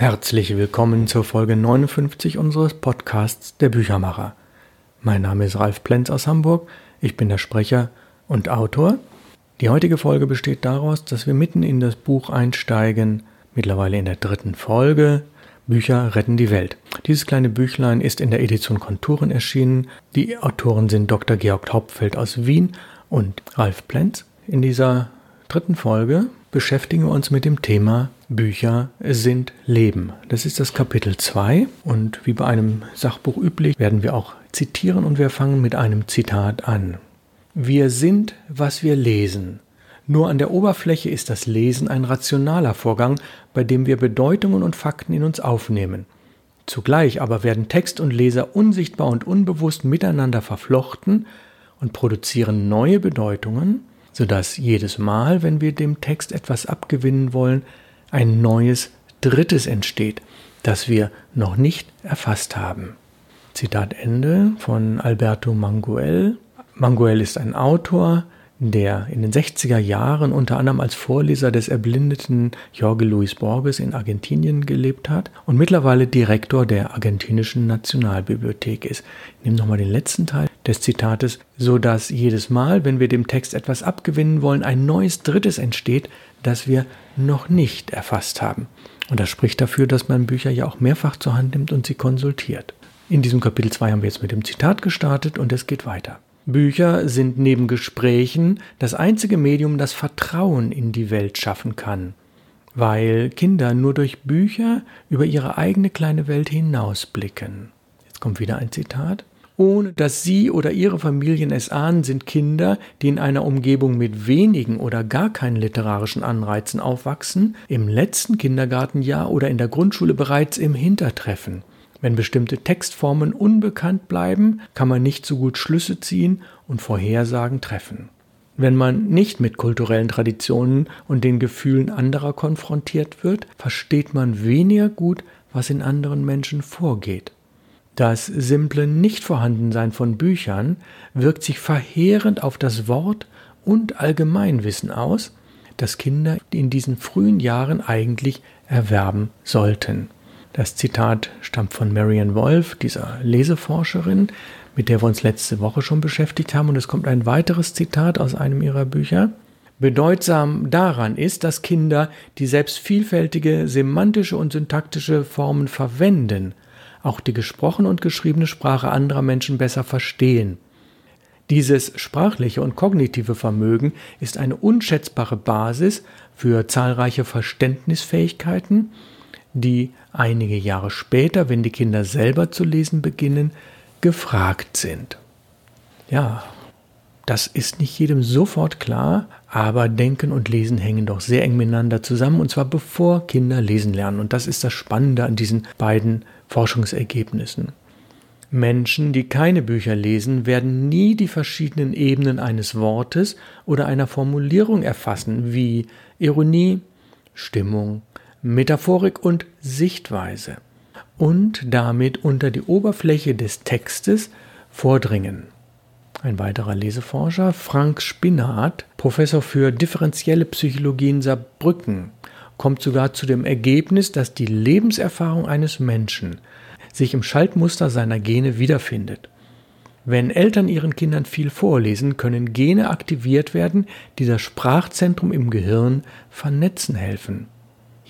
Herzlich willkommen zur Folge 59 unseres Podcasts Der Büchermacher. Mein Name ist Ralf Plenz aus Hamburg, ich bin der Sprecher und Autor. Die heutige Folge besteht daraus, dass wir mitten in das Buch einsteigen, mittlerweile in der dritten Folge. Bücher retten die Welt. Dieses kleine Büchlein ist in der Edition Konturen erschienen. Die Autoren sind Dr. Georg Hauptfeld aus Wien und Ralf Plenz. In dieser dritten Folge beschäftigen wir uns mit dem Thema Bücher sind Leben. Das ist das Kapitel 2 und wie bei einem Sachbuch üblich werden wir auch zitieren und wir fangen mit einem Zitat an. Wir sind, was wir lesen. Nur an der Oberfläche ist das Lesen ein rationaler Vorgang, bei dem wir Bedeutungen und Fakten in uns aufnehmen. Zugleich aber werden Text und Leser unsichtbar und unbewusst miteinander verflochten und produzieren neue Bedeutungen, sodass jedes Mal, wenn wir dem Text etwas abgewinnen wollen, ein neues Drittes entsteht, das wir noch nicht erfasst haben. Zitat Ende von Alberto Manguel. Manguel ist ein Autor, der in den 60er Jahren unter anderem als Vorleser des erblindeten Jorge Luis Borges in Argentinien gelebt hat und mittlerweile Direktor der argentinischen Nationalbibliothek ist. Ich nehme nochmal den letzten Teil des Zitates, so dass jedes Mal, wenn wir dem Text etwas abgewinnen wollen, ein neues Drittes entsteht, das wir noch nicht erfasst haben. Und das spricht dafür, dass man Bücher ja auch mehrfach zur Hand nimmt und sie konsultiert. In diesem Kapitel 2 haben wir jetzt mit dem Zitat gestartet und es geht weiter. Bücher sind neben Gesprächen das einzige Medium, das Vertrauen in die Welt schaffen kann, weil Kinder nur durch Bücher über ihre eigene kleine Welt hinausblicken. Jetzt kommt wieder ein Zitat. Ohne dass Sie oder Ihre Familien es ahnen, sind Kinder, die in einer Umgebung mit wenigen oder gar keinen literarischen Anreizen aufwachsen, im letzten Kindergartenjahr oder in der Grundschule bereits im Hintertreffen. Wenn bestimmte Textformen unbekannt bleiben, kann man nicht so gut Schlüsse ziehen und Vorhersagen treffen. Wenn man nicht mit kulturellen Traditionen und den Gefühlen anderer konfrontiert wird, versteht man weniger gut, was in anderen Menschen vorgeht. Das simple Nichtvorhandensein von Büchern wirkt sich verheerend auf das Wort und Allgemeinwissen aus, das Kinder in diesen frühen Jahren eigentlich erwerben sollten. Das Zitat stammt von Marian Wolf, dieser Leseforscherin, mit der wir uns letzte Woche schon beschäftigt haben. Und es kommt ein weiteres Zitat aus einem ihrer Bücher. Bedeutsam daran ist, dass Kinder, die selbst vielfältige semantische und syntaktische Formen verwenden, auch die gesprochene und geschriebene Sprache anderer Menschen besser verstehen. Dieses sprachliche und kognitive Vermögen ist eine unschätzbare Basis für zahlreiche Verständnisfähigkeiten die einige Jahre später, wenn die Kinder selber zu lesen beginnen, gefragt sind. Ja, das ist nicht jedem sofort klar, aber Denken und Lesen hängen doch sehr eng miteinander zusammen, und zwar bevor Kinder lesen lernen. Und das ist das Spannende an diesen beiden Forschungsergebnissen. Menschen, die keine Bücher lesen, werden nie die verschiedenen Ebenen eines Wortes oder einer Formulierung erfassen, wie Ironie, Stimmung, Metaphorik und Sichtweise und damit unter die Oberfläche des Textes vordringen. Ein weiterer Leseforscher, Frank Spinat, Professor für differenzielle Psychologie in Saarbrücken, kommt sogar zu dem Ergebnis, dass die Lebenserfahrung eines Menschen sich im Schaltmuster seiner Gene wiederfindet. Wenn Eltern ihren Kindern viel vorlesen, können Gene aktiviert werden, die das Sprachzentrum im Gehirn vernetzen helfen.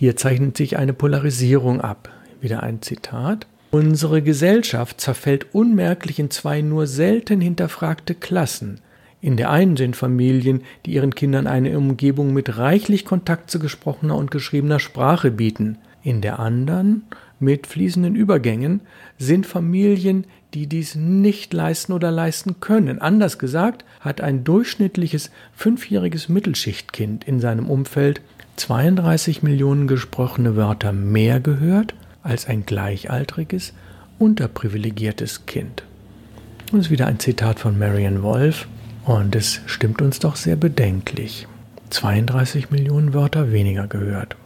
Hier zeichnet sich eine Polarisierung ab. Wieder ein Zitat. Unsere Gesellschaft zerfällt unmerklich in zwei nur selten hinterfragte Klassen. In der einen sind Familien, die ihren Kindern eine Umgebung mit reichlich Kontakt zu gesprochener und geschriebener Sprache bieten. In der anderen, mit fließenden Übergängen, sind Familien, die dies nicht leisten oder leisten können. Anders gesagt, hat ein durchschnittliches fünfjähriges Mittelschichtkind in seinem Umfeld 32 Millionen gesprochene Wörter mehr gehört als ein gleichaltriges, unterprivilegiertes Kind. Und ist wieder ein Zitat von Marian Wolf und es stimmt uns doch sehr bedenklich. 32 Millionen Wörter weniger gehört.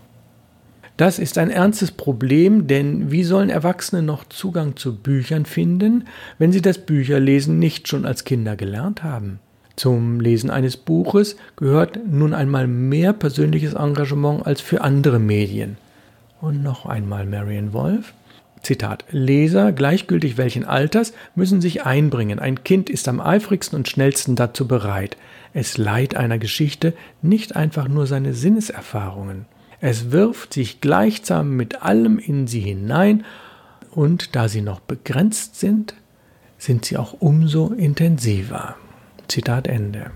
Das ist ein ernstes Problem, denn wie sollen Erwachsene noch Zugang zu Büchern finden, wenn sie das Bücherlesen nicht schon als Kinder gelernt haben? Zum Lesen eines Buches gehört nun einmal mehr persönliches Engagement als für andere Medien. Und noch einmal Marion Wolf. Zitat, Leser, gleichgültig welchen Alters, müssen sich einbringen. Ein Kind ist am eifrigsten und schnellsten dazu bereit. Es leiht einer Geschichte nicht einfach nur seine Sinneserfahrungen. Es wirft sich gleichsam mit allem in sie hinein, und da sie noch begrenzt sind, sind sie auch umso intensiver. Zitat Ende.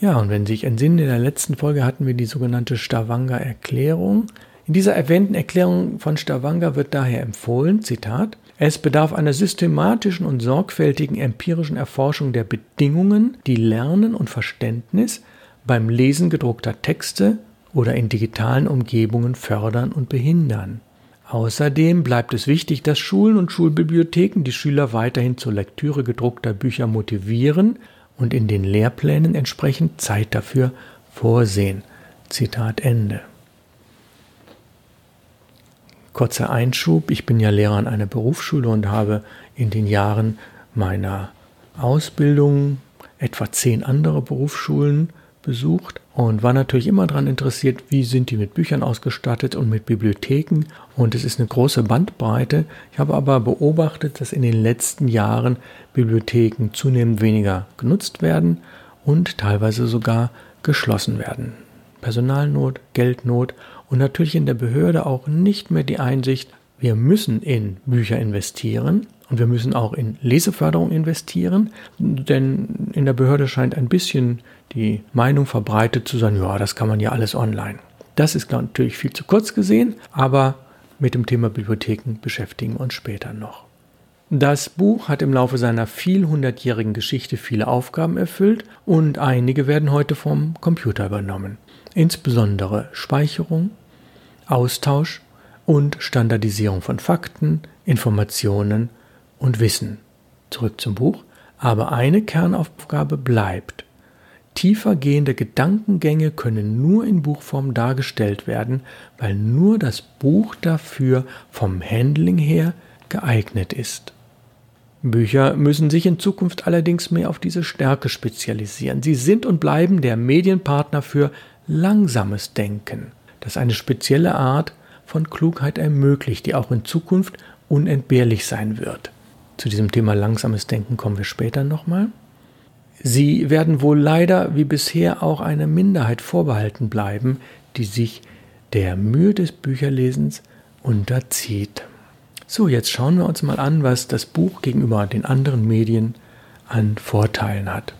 Ja, und wenn Sie sich entsinnen, in der letzten Folge hatten wir die sogenannte Stavanger-Erklärung. In dieser erwähnten Erklärung von Stavanger wird daher empfohlen, Zitat, es bedarf einer systematischen und sorgfältigen empirischen Erforschung der Bedingungen, die Lernen und Verständnis beim Lesen gedruckter Texte oder in digitalen Umgebungen fördern und behindern. Außerdem bleibt es wichtig, dass Schulen und Schulbibliotheken die Schüler weiterhin zur Lektüre gedruckter Bücher motivieren und in den Lehrplänen entsprechend Zeit dafür vorsehen. Zitat Ende. Kurzer Einschub, ich bin ja Lehrer an einer Berufsschule und habe in den Jahren meiner Ausbildung etwa zehn andere Berufsschulen besucht und war natürlich immer daran interessiert, wie sind die mit Büchern ausgestattet und mit Bibliotheken. Und es ist eine große Bandbreite. Ich habe aber beobachtet, dass in den letzten Jahren Bibliotheken zunehmend weniger genutzt werden und teilweise sogar geschlossen werden. Personalnot, Geldnot und natürlich in der Behörde auch nicht mehr die Einsicht, wir müssen in Bücher investieren und wir müssen auch in Leseförderung investieren, denn in der Behörde scheint ein bisschen die Meinung verbreitet zu sein, ja, das kann man ja alles online. Das ist natürlich viel zu kurz gesehen, aber mit dem Thema Bibliotheken beschäftigen wir uns später noch. Das Buch hat im Laufe seiner vielhundertjährigen Geschichte viele Aufgaben erfüllt und einige werden heute vom Computer übernommen insbesondere Speicherung, Austausch und Standardisierung von Fakten, Informationen und Wissen. Zurück zum Buch. Aber eine Kernaufgabe bleibt. Tiefer gehende Gedankengänge können nur in Buchform dargestellt werden, weil nur das Buch dafür vom Handling her geeignet ist. Bücher müssen sich in Zukunft allerdings mehr auf diese Stärke spezialisieren. Sie sind und bleiben der Medienpartner für langsames Denken, das eine spezielle Art von Klugheit ermöglicht, die auch in Zukunft unentbehrlich sein wird. Zu diesem Thema langsames Denken kommen wir später nochmal. Sie werden wohl leider wie bisher auch einer Minderheit vorbehalten bleiben, die sich der Mühe des Bücherlesens unterzieht. So, jetzt schauen wir uns mal an, was das Buch gegenüber den anderen Medien an Vorteilen hat.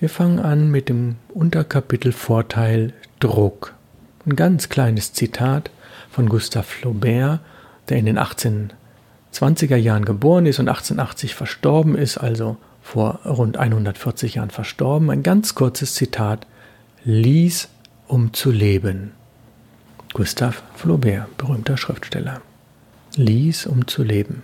Wir fangen an mit dem Unterkapitel Vorteil Druck. Ein ganz kleines Zitat von Gustave Flaubert, der in den 1820er Jahren geboren ist und 1880 verstorben ist, also vor rund 140 Jahren verstorben. Ein ganz kurzes Zitat. Lies, um zu leben. Gustave Flaubert, berühmter Schriftsteller. Lies, um zu leben.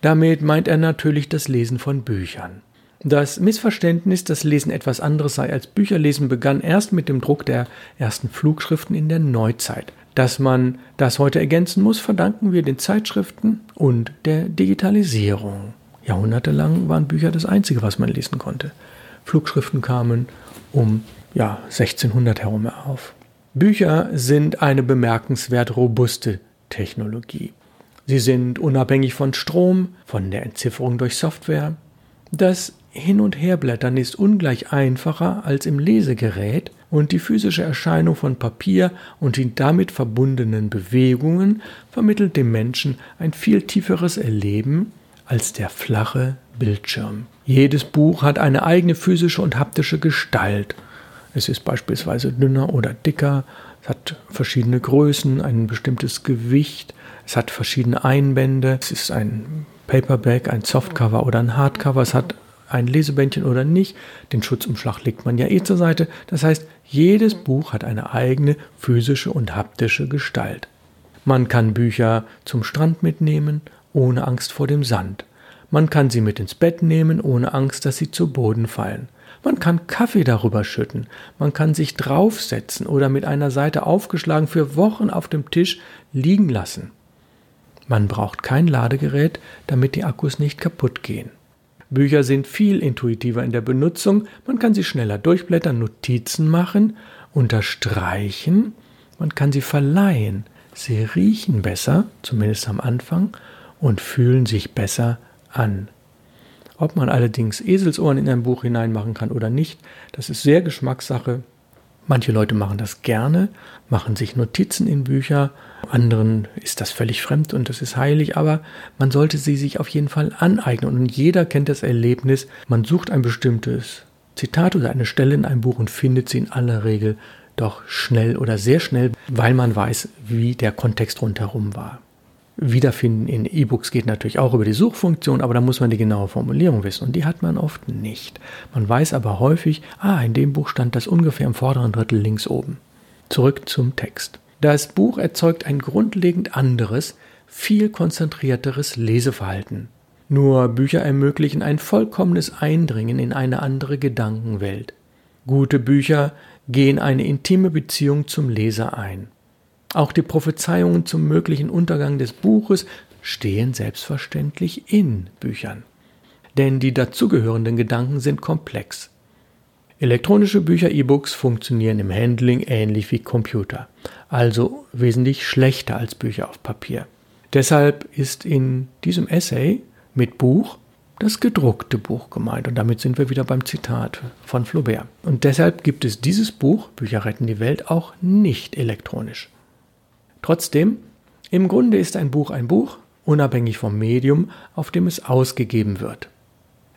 Damit meint er natürlich das Lesen von Büchern. Das Missverständnis, dass Lesen etwas anderes sei als Bücherlesen, begann erst mit dem Druck der ersten Flugschriften in der Neuzeit. Dass man das heute ergänzen muss, verdanken wir den Zeitschriften und der Digitalisierung. Jahrhundertelang waren Bücher das Einzige, was man lesen konnte. Flugschriften kamen um ja, 1600 herum auf. Bücher sind eine bemerkenswert robuste Technologie. Sie sind unabhängig von Strom, von der Entzifferung durch Software. Das hin- und Herblättern ist ungleich einfacher als im Lesegerät und die physische Erscheinung von Papier und die damit verbundenen Bewegungen vermittelt dem Menschen ein viel tieferes Erleben als der flache Bildschirm. Jedes Buch hat eine eigene physische und haptische Gestalt. Es ist beispielsweise dünner oder dicker, es hat verschiedene Größen, ein bestimmtes Gewicht, es hat verschiedene Einbände, es ist ein Paperback, ein Softcover oder ein Hardcover, es hat ein Lesebändchen oder nicht. Den Schutzumschlag legt man ja eh zur Seite. Das heißt, jedes Buch hat eine eigene physische und haptische Gestalt. Man kann Bücher zum Strand mitnehmen, ohne Angst vor dem Sand. Man kann sie mit ins Bett nehmen, ohne Angst, dass sie zu Boden fallen. Man kann Kaffee darüber schütten, man kann sich draufsetzen oder mit einer Seite aufgeschlagen für Wochen auf dem Tisch liegen lassen. Man braucht kein Ladegerät, damit die Akkus nicht kaputt gehen. Bücher sind viel intuitiver in der Benutzung, man kann sie schneller durchblättern, Notizen machen, unterstreichen, man kann sie verleihen, sie riechen besser, zumindest am Anfang, und fühlen sich besser an. Ob man allerdings Eselsohren in ein Buch hineinmachen kann oder nicht, das ist sehr Geschmackssache. Manche Leute machen das gerne, machen sich Notizen in Bücher, anderen ist das völlig fremd und das ist heilig, aber man sollte sie sich auf jeden Fall aneignen. Und jeder kennt das Erlebnis, man sucht ein bestimmtes Zitat oder eine Stelle in einem Buch und findet sie in aller Regel doch schnell oder sehr schnell, weil man weiß, wie der Kontext rundherum war. Wiederfinden in E-Books geht natürlich auch über die Suchfunktion, aber da muss man die genaue Formulierung wissen und die hat man oft nicht. Man weiß aber häufig, ah, in dem Buch stand das ungefähr im vorderen Drittel links oben. Zurück zum Text. Das Buch erzeugt ein grundlegend anderes, viel konzentrierteres Leseverhalten. Nur Bücher ermöglichen ein vollkommenes Eindringen in eine andere Gedankenwelt. Gute Bücher gehen eine intime Beziehung zum Leser ein. Auch die Prophezeiungen zum möglichen Untergang des Buches stehen selbstverständlich in Büchern. Denn die dazugehörenden Gedanken sind komplex. Elektronische Bücher, E-Books funktionieren im Handling ähnlich wie Computer, also wesentlich schlechter als Bücher auf Papier. Deshalb ist in diesem Essay mit Buch das gedruckte Buch gemeint. Und damit sind wir wieder beim Zitat von Flaubert. Und deshalb gibt es dieses Buch, Bücher retten die Welt, auch nicht elektronisch. Trotzdem, im Grunde ist ein Buch ein Buch, unabhängig vom Medium, auf dem es ausgegeben wird.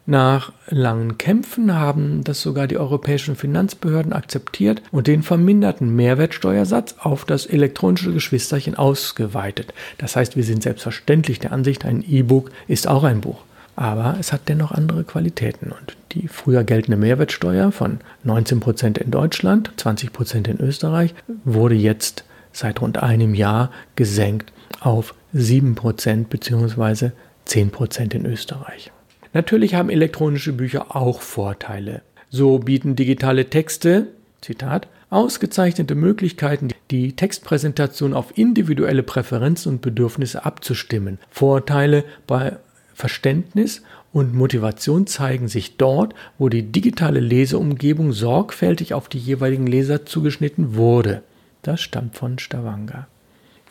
Nach langen Kämpfen haben das sogar die europäischen Finanzbehörden akzeptiert und den verminderten Mehrwertsteuersatz auf das elektronische Geschwisterchen ausgeweitet. Das heißt, wir sind selbstverständlich der Ansicht, ein E-Book ist auch ein Buch. Aber es hat dennoch andere Qualitäten. Und die früher geltende Mehrwertsteuer von 19% in Deutschland, 20% in Österreich, wurde jetzt seit rund einem Jahr gesenkt auf 7% bzw. 10% in Österreich. Natürlich haben elektronische Bücher auch Vorteile. So bieten digitale Texte, Zitat, ausgezeichnete Möglichkeiten, die Textpräsentation auf individuelle Präferenzen und Bedürfnisse abzustimmen. Vorteile bei Verständnis und Motivation zeigen sich dort, wo die digitale Leseumgebung sorgfältig auf die jeweiligen Leser zugeschnitten wurde. Das stammt von Stavanger.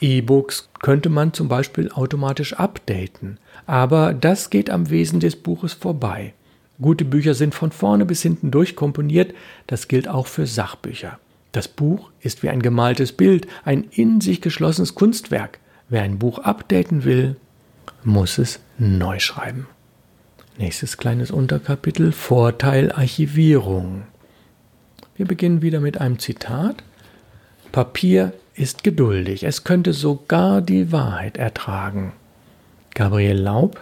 E-Books könnte man zum Beispiel automatisch updaten, aber das geht am Wesen des Buches vorbei. Gute Bücher sind von vorne bis hinten durchkomponiert, das gilt auch für Sachbücher. Das Buch ist wie ein gemaltes Bild, ein in sich geschlossenes Kunstwerk. Wer ein Buch updaten will, muss es neu schreiben. Nächstes kleines Unterkapitel Vorteil Archivierung. Wir beginnen wieder mit einem Zitat. Papier ist geduldig, es könnte sogar die Wahrheit ertragen. Gabriel Laub,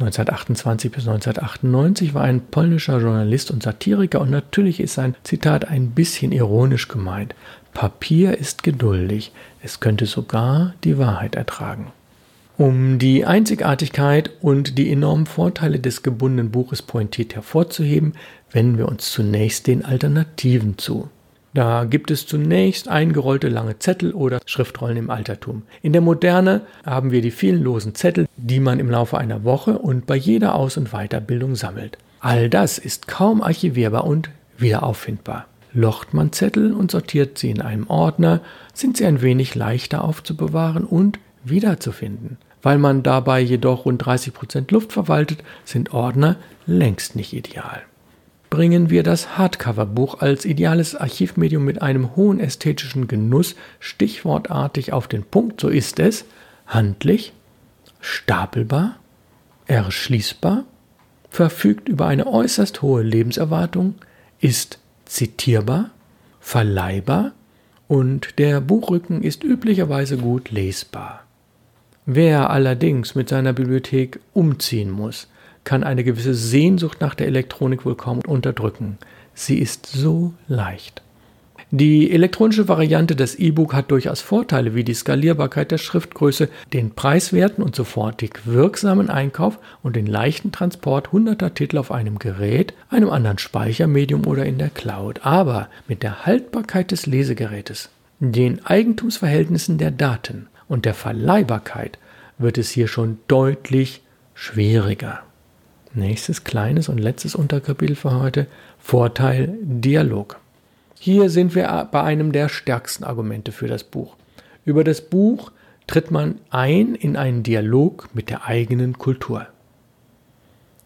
1928 bis 1998, war ein polnischer Journalist und Satiriker und natürlich ist sein Zitat ein bisschen ironisch gemeint. Papier ist geduldig, es könnte sogar die Wahrheit ertragen. Um die Einzigartigkeit und die enormen Vorteile des gebundenen Buches pointiert hervorzuheben, wenden wir uns zunächst den Alternativen zu. Da gibt es zunächst eingerollte lange Zettel oder Schriftrollen im Altertum. In der Moderne haben wir die vielen losen Zettel, die man im Laufe einer Woche und bei jeder Aus- und Weiterbildung sammelt. All das ist kaum archivierbar und wieder auffindbar. Locht man Zettel und sortiert sie in einem Ordner, sind sie ein wenig leichter aufzubewahren und wiederzufinden. Weil man dabei jedoch rund 30 Prozent Luft verwaltet, sind Ordner längst nicht ideal bringen wir das Hardcover-Buch als ideales Archivmedium mit einem hohen ästhetischen Genuss stichwortartig auf den Punkt, so ist es handlich, stapelbar, erschließbar, verfügt über eine äußerst hohe Lebenserwartung, ist zitierbar, verleihbar und der Buchrücken ist üblicherweise gut lesbar. Wer allerdings mit seiner Bibliothek umziehen muss, kann eine gewisse Sehnsucht nach der Elektronik wohl kaum unterdrücken. Sie ist so leicht. Die elektronische Variante des E-Book hat durchaus Vorteile wie die Skalierbarkeit der Schriftgröße, den preiswerten und sofortig wirksamen Einkauf und den leichten Transport hunderter Titel auf einem Gerät, einem anderen Speichermedium oder in der Cloud. Aber mit der Haltbarkeit des Lesegerätes, den Eigentumsverhältnissen der Daten und der Verleihbarkeit wird es hier schon deutlich schwieriger. Nächstes kleines und letztes Unterkapitel für heute. Vorteil Dialog. Hier sind wir bei einem der stärksten Argumente für das Buch. Über das Buch tritt man ein in einen Dialog mit der eigenen Kultur.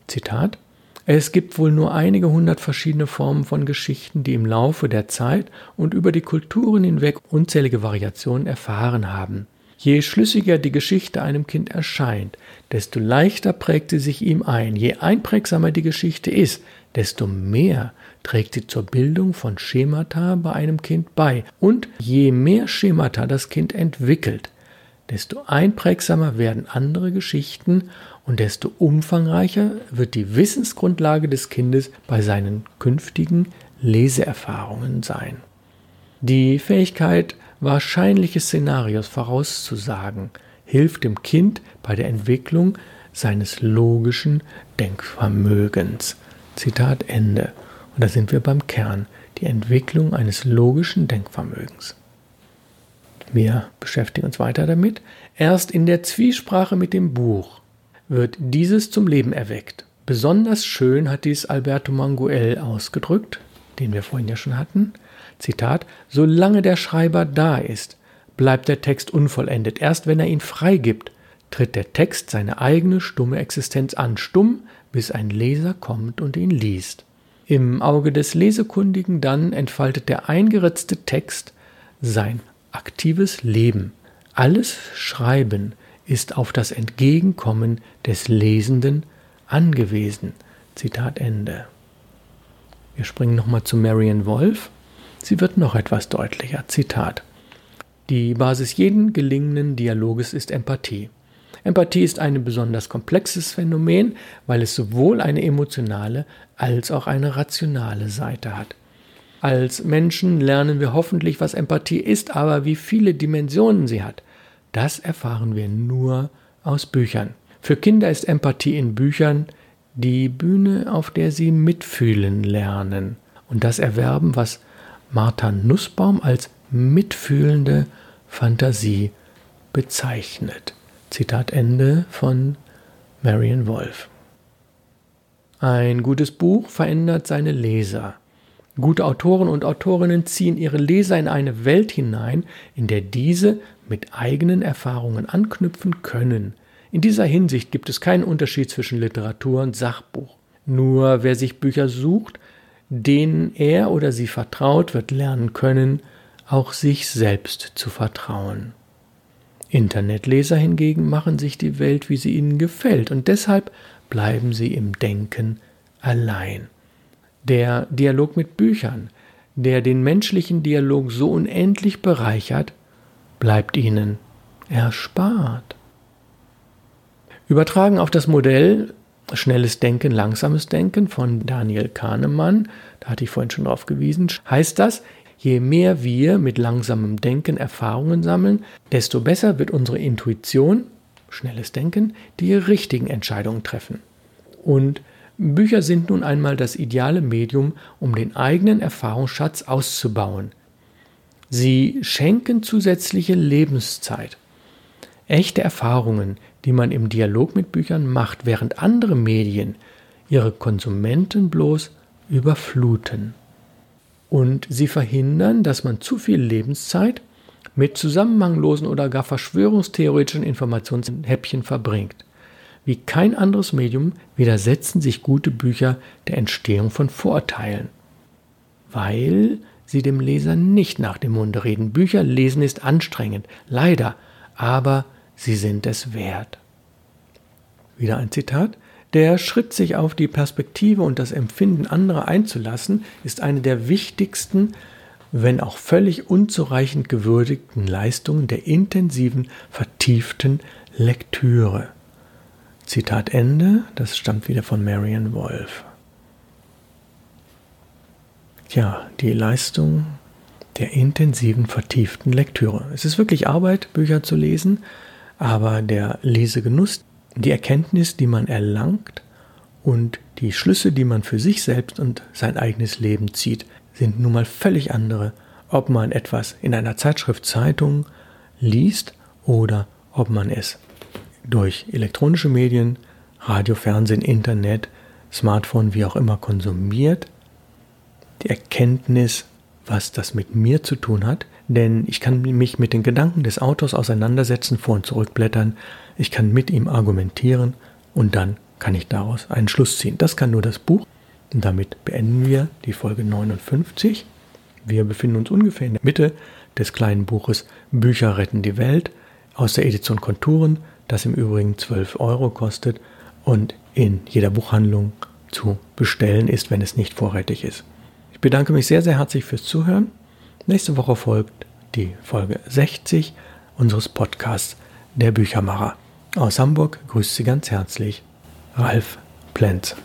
Zitat Es gibt wohl nur einige hundert verschiedene Formen von Geschichten, die im Laufe der Zeit und über die Kulturen hinweg unzählige Variationen erfahren haben. Je schlüssiger die Geschichte einem Kind erscheint, desto leichter prägt sie sich ihm ein. Je einprägsamer die Geschichte ist, desto mehr trägt sie zur Bildung von Schemata bei einem Kind bei. Und je mehr Schemata das Kind entwickelt, desto einprägsamer werden andere Geschichten und desto umfangreicher wird die Wissensgrundlage des Kindes bei seinen künftigen Leseerfahrungen sein. Die Fähigkeit, wahrscheinliche Szenarios vorauszusagen, hilft dem Kind bei der Entwicklung seines logischen Denkvermögens. Zitat Ende. Und da sind wir beim Kern, die Entwicklung eines logischen Denkvermögens. Wir beschäftigen uns weiter damit. Erst in der Zwiesprache mit dem Buch wird dieses zum Leben erweckt. Besonders schön hat dies Alberto Manguel ausgedrückt, den wir vorhin ja schon hatten. Zitat, solange der Schreiber da ist, bleibt der Text unvollendet. Erst wenn er ihn freigibt, tritt der Text seine eigene stumme Existenz an, stumm, bis ein Leser kommt und ihn liest. Im Auge des Lesekundigen dann entfaltet der eingeritzte Text sein aktives Leben. Alles Schreiben ist auf das Entgegenkommen des Lesenden angewiesen. Zitat Ende. Wir springen nochmal zu Marion Wolf. Sie wird noch etwas deutlicher. Zitat. Die Basis jeden gelingenden Dialoges ist Empathie. Empathie ist ein besonders komplexes Phänomen, weil es sowohl eine emotionale als auch eine rationale Seite hat. Als Menschen lernen wir hoffentlich, was Empathie ist, aber wie viele Dimensionen sie hat, das erfahren wir nur aus Büchern. Für Kinder ist Empathie in Büchern die Bühne, auf der sie mitfühlen lernen und das erwerben, was Martha Nussbaum als mitfühlende Fantasie bezeichnet. Zitat Ende von Marion Wolf. Ein gutes Buch verändert seine Leser. Gute Autoren und Autorinnen ziehen ihre Leser in eine Welt hinein, in der diese mit eigenen Erfahrungen anknüpfen können. In dieser Hinsicht gibt es keinen Unterschied zwischen Literatur und Sachbuch. Nur wer sich Bücher sucht, denen er oder sie vertraut, wird lernen können, auch sich selbst zu vertrauen. Internetleser hingegen machen sich die Welt, wie sie ihnen gefällt, und deshalb bleiben sie im Denken allein. Der Dialog mit Büchern, der den menschlichen Dialog so unendlich bereichert, bleibt ihnen erspart. Übertragen auf das Modell Schnelles Denken, langsames Denken von Daniel Kahnemann, da hatte ich vorhin schon drauf gewiesen, heißt das, je mehr wir mit langsamem Denken Erfahrungen sammeln, desto besser wird unsere Intuition, schnelles Denken, die richtigen Entscheidungen treffen. Und Bücher sind nun einmal das ideale Medium, um den eigenen Erfahrungsschatz auszubauen. Sie schenken zusätzliche Lebenszeit. Echte Erfahrungen, die man im Dialog mit Büchern macht, während andere Medien ihre Konsumenten bloß überfluten. Und sie verhindern, dass man zu viel Lebenszeit mit zusammenhanglosen oder gar verschwörungstheoretischen Informationshäppchen verbringt. Wie kein anderes Medium widersetzen sich gute Bücher der Entstehung von Vorurteilen, weil sie dem Leser nicht nach dem Munde reden. Bücher lesen ist anstrengend, leider, aber sie sind es wert. Wieder ein Zitat. Der Schritt, sich auf die Perspektive und das Empfinden anderer einzulassen, ist eine der wichtigsten, wenn auch völlig unzureichend gewürdigten Leistungen der intensiven, vertieften Lektüre. Zitat Ende, das stammt wieder von Marian Wolf. Ja, die Leistung der intensiven, vertieften Lektüre. Es ist wirklich Arbeit, Bücher zu lesen, aber der Lesegenuss, die Erkenntnis, die man erlangt und die Schlüsse, die man für sich selbst und sein eigenes Leben zieht, sind nun mal völlig andere, ob man etwas in einer Zeitschrift, Zeitung liest oder ob man es durch elektronische Medien, Radio, Fernsehen, Internet, Smartphone, wie auch immer konsumiert, die Erkenntnis, was das mit mir zu tun hat, denn ich kann mich mit den Gedanken des Autors auseinandersetzen, vor und zurückblättern, ich kann mit ihm argumentieren und dann kann ich daraus einen Schluss ziehen. Das kann nur das Buch. Und damit beenden wir die Folge 59. Wir befinden uns ungefähr in der Mitte des kleinen Buches Bücher retten die Welt aus der Edition Konturen, das im Übrigen 12 Euro kostet und in jeder Buchhandlung zu bestellen ist, wenn es nicht vorrätig ist. Ich bedanke mich sehr, sehr herzlich fürs Zuhören. Nächste Woche folgt die Folge 60 unseres Podcasts Der Büchermacher. Aus Hamburg grüßt Sie ganz herzlich Ralf Plenz.